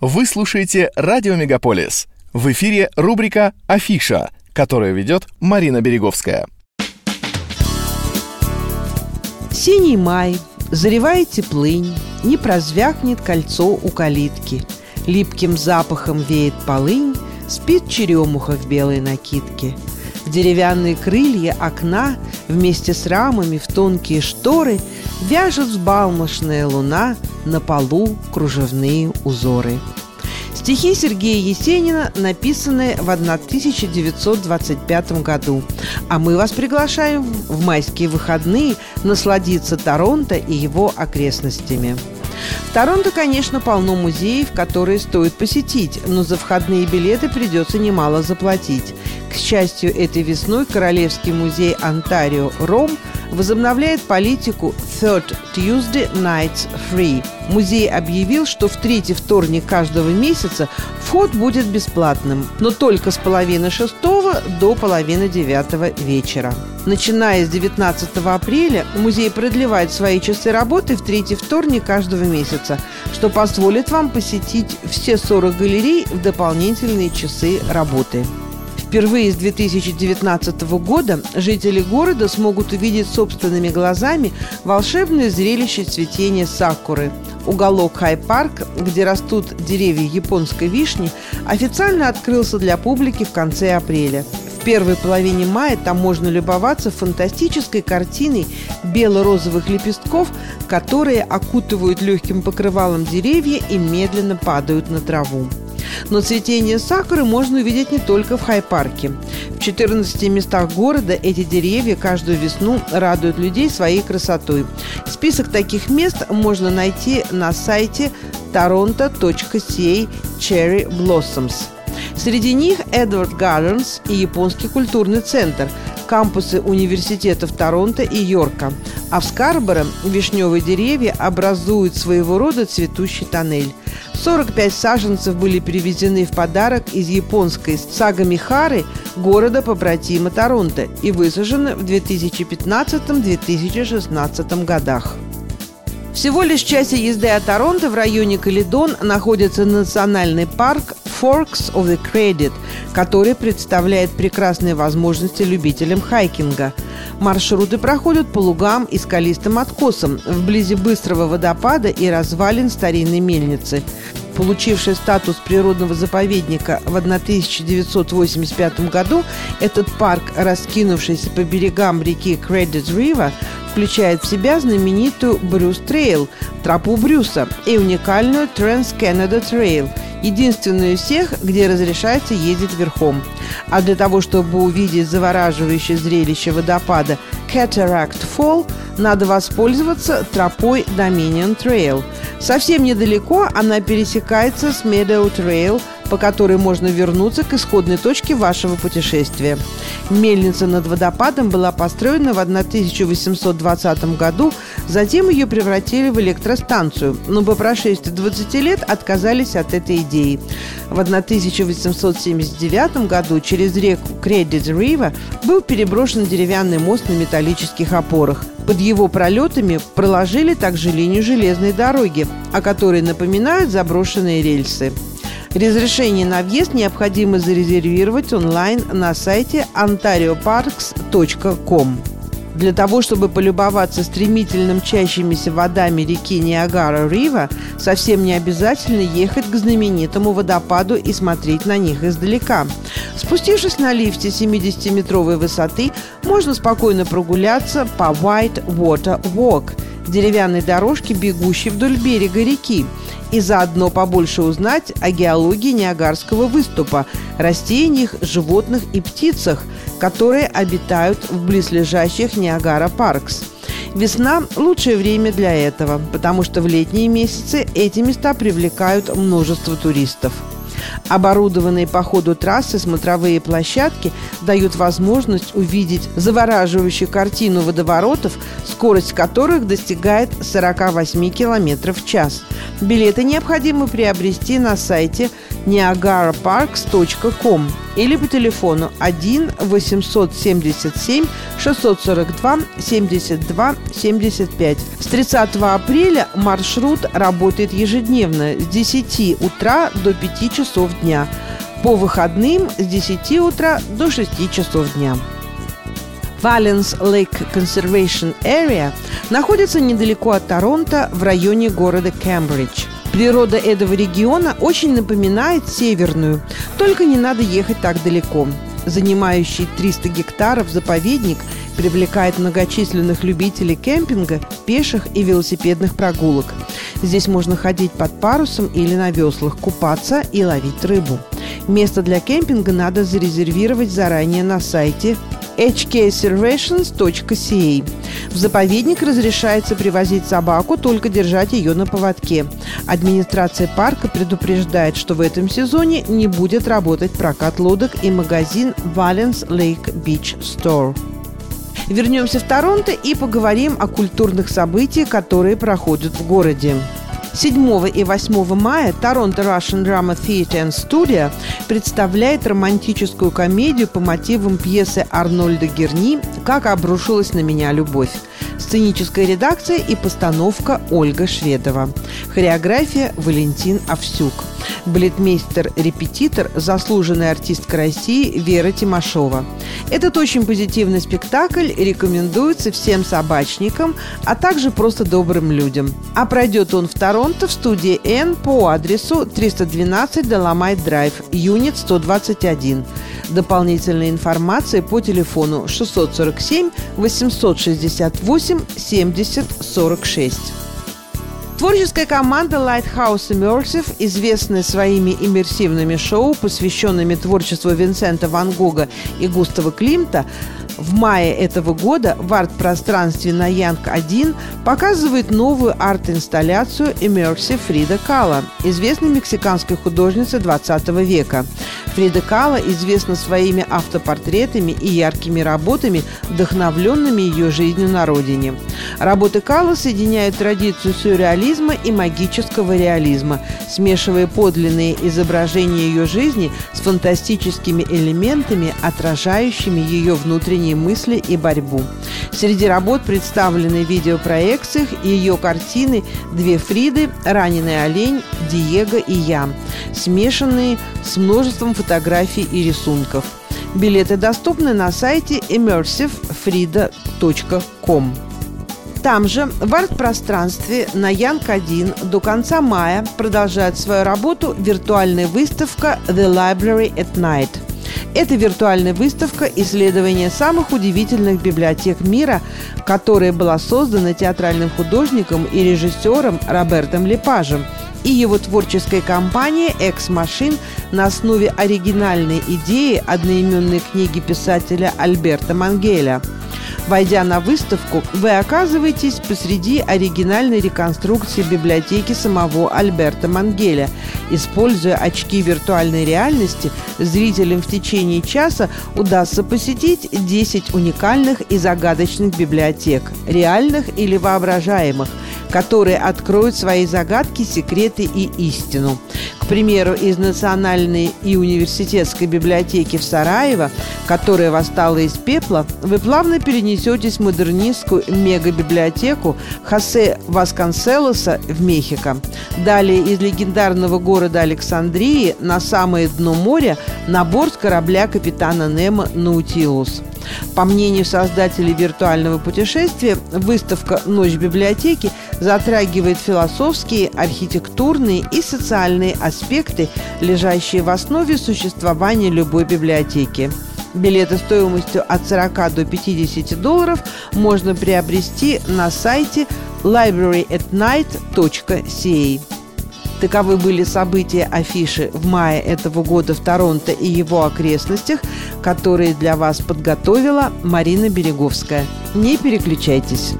Вы слушаете «Радио Мегаполис». В эфире рубрика «Афиша», которую ведет Марина Береговская. Синий май, заревает теплынь, Не прозвякнет кольцо у калитки. Липким запахом веет полынь, Спит черемуха в белой накидке. В деревянные крылья окна Вместе с рамами в тонкие шторы Вяжет взбалмошная луна На полу кружевные узоры. Стихи Сергея Есенина написаны в 1925 году. А мы вас приглашаем в майские выходные насладиться Торонто и его окрестностями. Торонто, конечно, полно музеев, которые стоит посетить, но за входные билеты придется немало заплатить. К счастью, этой весной Королевский музей Онтарио Ром возобновляет политику Third Tuesday Nights Free. Музей объявил, что в третий вторник каждого месяца вход будет бесплатным, но только с половины шестого до половины девятого вечера. Начиная с 19 апреля музей продлевает свои часы работы в третий вторник каждого месяца, что позволит вам посетить все 40 галерей в дополнительные часы работы. Впервые с 2019 года жители города смогут увидеть собственными глазами волшебное зрелище цветения сакуры. Уголок Хай-парк, где растут деревья японской вишни, официально открылся для публики в конце апреля. В первой половине мая там можно любоваться фантастической картиной бело-розовых лепестков, которые окутывают легким покрывалом деревья и медленно падают на траву. Но цветение сакуры можно увидеть не только в Хай-парке. В 14 местах города эти деревья каждую весну радуют людей своей красотой. Список таких мест можно найти на сайте toronto.ca Cherry Blossoms. Среди них Эдвард Гарденс и Японский культурный центр, кампусы университетов Торонто и Йорка. А в Скарборо вишневые деревья образуют своего рода цветущий тоннель. 45 саженцев были привезены в подарок из японской Сагамихары, города побратима Торонто, и высажены в 2015-2016 годах. Всего лишь в часе езды от Торонто в районе Каледон находится национальный парк Forks of the Credit, который представляет прекрасные возможности любителям хайкинга. Маршруты проходят по лугам и скалистым откосам, вблизи быстрого водопада и развалин старинной мельницы. Получивший статус природного заповедника в 1985 году, этот парк, раскинувшийся по берегам реки Credit River, включает в себя знаменитую Bruce Trail, тропу Брюса, и уникальную Trans Canada Trail – единственную из всех, где разрешается ездить верхом. А для того, чтобы увидеть завораживающее зрелище водопада Cataract Fall, надо воспользоваться тропой Dominion Trail. Совсем недалеко она пересекается с Meadow Trail – по которой можно вернуться к исходной точке вашего путешествия. Мельница над водопадом была построена в 1820 году, затем ее превратили в электростанцию, но по прошествии 20 лет отказались от этой идеи. В 1879 году через реку Credit River был переброшен деревянный мост на металлических опорах. Под его пролетами проложили также линию железной дороги, о которой напоминают заброшенные рельсы. Разрешение на въезд необходимо зарезервировать онлайн на сайте ontarioparks.com. Для того, чтобы полюбоваться стремительно мчащимися водами реки Ниагара-Рива, совсем не обязательно ехать к знаменитому водопаду и смотреть на них издалека. Спустившись на лифте 70-метровой высоты, можно спокойно прогуляться по White Water Walk – деревянной дорожке, бегущей вдоль берега реки и заодно побольше узнать о геологии Ниагарского выступа, растениях, животных и птицах, которые обитают в близлежащих Ниагара Паркс. Весна – лучшее время для этого, потому что в летние месяцы эти места привлекают множество туристов. Оборудованные по ходу трассы смотровые площадки дают возможность увидеть завораживающую картину водоворотов, скорость которых достигает 48 км в час. Билеты необходимо приобрести на сайте niagaraparks.com или по телефону 1 877 642 72 75. С 30 апреля маршрут работает ежедневно с 10 утра до 5 часов дня. По выходным с 10 утра до 6 часов дня. Valence Lake Conservation Area находится недалеко от Торонто в районе города Кембридж. Природа этого региона очень напоминает северную, только не надо ехать так далеко. Занимающий 300 гектаров заповедник привлекает многочисленных любителей кемпинга, пеших и велосипедных прогулок. Здесь можно ходить под парусом или на веслах, купаться и ловить рыбу. Место для кемпинга надо зарезервировать заранее на сайте hkservations.ca. В заповедник разрешается привозить собаку, только держать ее на поводке. Администрация парка предупреждает, что в этом сезоне не будет работать прокат лодок и магазин Valence Lake Beach Store. Вернемся в Торонто и поговорим о культурных событиях, которые проходят в городе. 7 и 8 мая Торонто Russian Drama Theatre and Studio представляет романтическую комедию по мотивам пьесы Арнольда Герни «Как обрушилась на меня любовь». Сценическая редакция и постановка Ольга Шведова. Хореография Валентин Овсюк. Балетмейстер-репетитор, заслуженная артистка России Вера Тимошова. Этот очень позитивный спектакль рекомендуется всем собачникам, а также просто добрым людям. А пройдет он в Торонто в студии N по адресу 312 Деламайт Драйв, Юнит 121. Дополнительная информация по телефону 647 868 70 46. Творческая команда Lighthouse Immersive, известная своими иммерсивными шоу, посвященными творчеству Винсента Ван Гога и Густава Климта, в мае этого года в арт-пространстве на Янг-1 показывает новую арт-инсталляцию Immersive Фрида Кала, известной мексиканской художницы 20 века. Фрида Кала известна своими автопортретами и яркими работами, вдохновленными ее жизнью на родине. Работы Кала соединяют традицию сюрреализма и магического реализма, смешивая подлинные изображения ее жизни с фантастическими элементами, отражающими ее внутренние мысли и борьбу. Среди работ представлены в видеопроекциях ее картины «Две Фриды», «Раненый олень», «Диего и я», смешанные с множеством фотографий и рисунков. Билеты доступны на сайте immersivefrida.com. Там же, в арт-пространстве на Янг-1 до конца мая продолжает свою работу виртуальная выставка «The Library at Night». Это виртуальная выставка исследования самых удивительных библиотек мира, которая была создана театральным художником и режиссером Робертом Лепажем и его творческой компанией «Экс Машин» на основе оригинальной идеи одноименной книги писателя Альберта Мангеля – Войдя на выставку, вы оказываетесь посреди оригинальной реконструкции библиотеки самого Альберта Мангеля. Используя очки виртуальной реальности, зрителям в течение часа удастся посетить 10 уникальных и загадочных библиотек, реальных или воображаемых, которые откроют свои загадки, секреты и истину. Примеру, из Национальной и университетской библиотеки в Сараево, которая восстала из пепла, вы плавно перенесетесь в модернистскую мегабиблиотеку Хосе Васконселоса в Мехико. Далее из легендарного города Александрии на самое дно моря на борт корабля капитана Немо «Наутилус». По мнению создателей виртуального путешествия, выставка «Ночь библиотеки» затрагивает философские, архитектурные и социальные аспекты, лежащие в основе существования любой библиотеки. Билеты стоимостью от 40 до 50 долларов можно приобрести на сайте libraryatnight.ca. Таковы были события афиши в мае этого года в Торонто и его окрестностях, которые для вас подготовила Марина Береговская. Не переключайтесь.